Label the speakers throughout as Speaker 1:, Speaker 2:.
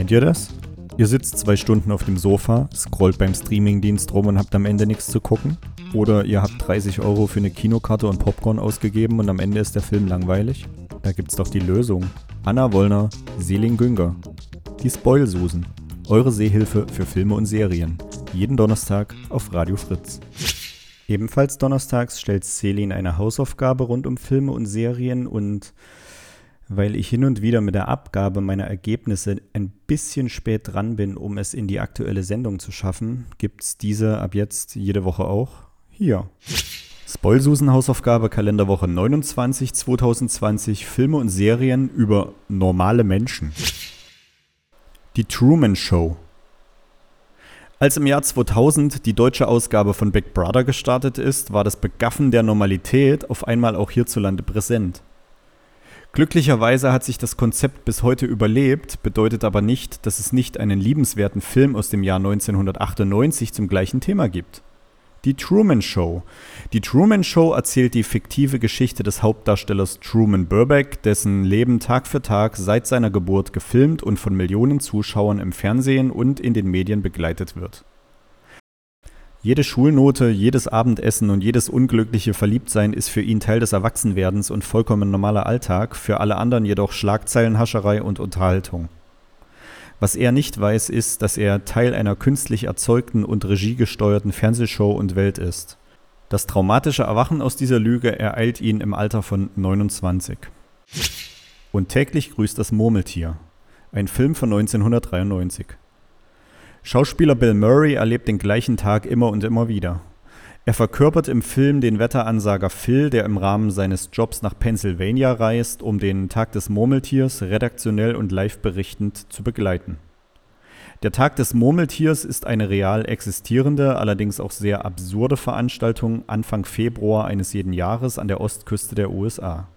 Speaker 1: Kennt ihr das? Ihr sitzt zwei Stunden auf dem Sofa, scrollt beim Streamingdienst rum und habt am Ende nichts zu gucken? Oder ihr habt 30 Euro für eine Kinokarte und Popcorn ausgegeben und am Ende ist der Film langweilig? Da gibt's doch die Lösung. Anna Wollner, Selin Günger. Die Spoilsusen. Eure Sehhilfe für Filme und Serien. Jeden Donnerstag auf Radio Fritz. Ebenfalls donnerstags stellt Selin eine Hausaufgabe rund um Filme und Serien und weil ich hin und wieder mit der Abgabe meiner Ergebnisse ein bisschen spät dran bin, um es in die aktuelle Sendung zu schaffen, gibt's diese ab jetzt jede Woche auch hier. Spoilsusen Hausaufgabe Kalenderwoche 29 2020 Filme und Serien über normale Menschen. Die Truman Show. Als im Jahr 2000 die deutsche Ausgabe von Big Brother gestartet ist, war das Begaffen der Normalität auf einmal auch hierzulande präsent. Glücklicherweise hat sich das Konzept bis heute überlebt, bedeutet aber nicht, dass es nicht einen liebenswerten Film aus dem Jahr 1998 zum gleichen Thema gibt. Die Truman Show. Die Truman Show erzählt die fiktive Geschichte des Hauptdarstellers Truman Burbank, dessen Leben Tag für Tag seit seiner Geburt gefilmt und von Millionen Zuschauern im Fernsehen und in den Medien begleitet wird. Jede Schulnote, jedes Abendessen und jedes unglückliche Verliebtsein ist für ihn Teil des Erwachsenwerdens und vollkommen normaler Alltag, für alle anderen jedoch Schlagzeilenhascherei und Unterhaltung. Was er nicht weiß, ist, dass er Teil einer künstlich erzeugten und regiegesteuerten Fernsehshow und Welt ist. Das traumatische Erwachen aus dieser Lüge ereilt ihn im Alter von 29. Und täglich grüßt das Murmeltier. Ein Film von 1993. Schauspieler Bill Murray erlebt den gleichen Tag immer und immer wieder. Er verkörpert im Film den Wetteransager Phil, der im Rahmen seines Jobs nach Pennsylvania reist, um den Tag des Murmeltiers redaktionell und live berichtend zu begleiten. Der Tag des Murmeltiers ist eine real existierende, allerdings auch sehr absurde Veranstaltung Anfang Februar eines jeden Jahres an der Ostküste der USA.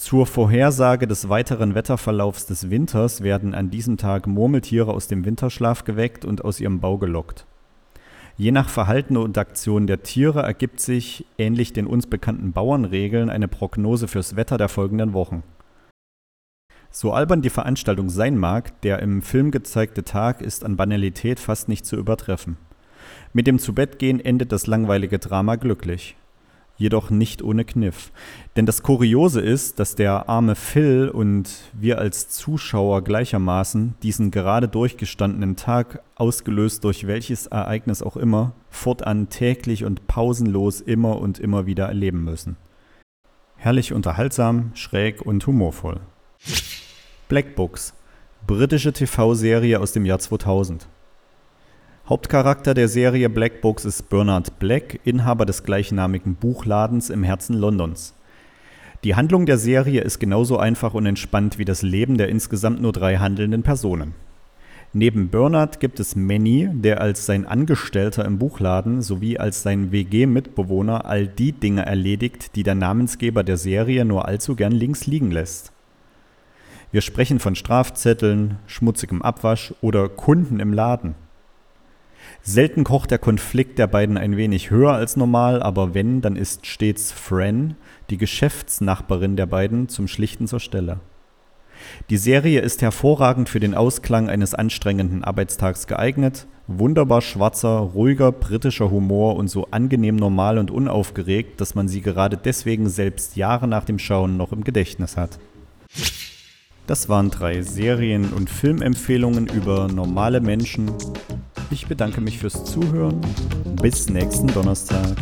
Speaker 1: Zur Vorhersage des weiteren Wetterverlaufs des Winters werden an diesem Tag Murmeltiere aus dem Winterschlaf geweckt und aus ihrem Bau gelockt. Je nach Verhalten und Aktion der Tiere ergibt sich, ähnlich den uns bekannten Bauernregeln, eine Prognose fürs Wetter der folgenden Wochen. So albern die Veranstaltung sein mag, der im Film gezeigte Tag ist an Banalität fast nicht zu übertreffen. Mit dem Zubettgehen endet das langweilige Drama glücklich jedoch nicht ohne Kniff. Denn das Kuriose ist, dass der arme Phil und wir als Zuschauer gleichermaßen diesen gerade durchgestandenen Tag, ausgelöst durch welches Ereignis auch immer, fortan täglich und pausenlos immer und immer wieder erleben müssen. Herrlich unterhaltsam, schräg und humorvoll. Black Books, britische TV-Serie aus dem Jahr 2000. Hauptcharakter der Serie Black Books ist Bernard Black, Inhaber des gleichnamigen Buchladens im Herzen Londons. Die Handlung der Serie ist genauso einfach und entspannt wie das Leben der insgesamt nur drei handelnden Personen. Neben Bernard gibt es Manny, der als sein Angestellter im Buchladen sowie als sein WG-Mitbewohner all die Dinge erledigt, die der Namensgeber der Serie nur allzu gern links liegen lässt. Wir sprechen von Strafzetteln, schmutzigem Abwasch oder Kunden im Laden. Selten kocht der Konflikt der beiden ein wenig höher als normal, aber wenn, dann ist stets Fran, die Geschäftsnachbarin der beiden, zum Schlichten zur Stelle. Die Serie ist hervorragend für den Ausklang eines anstrengenden Arbeitstags geeignet, wunderbar schwarzer, ruhiger britischer Humor und so angenehm normal und unaufgeregt, dass man sie gerade deswegen selbst Jahre nach dem Schauen noch im Gedächtnis hat. Das waren drei Serien- und Filmempfehlungen über normale Menschen, ich bedanke mich fürs Zuhören. Bis nächsten Donnerstag.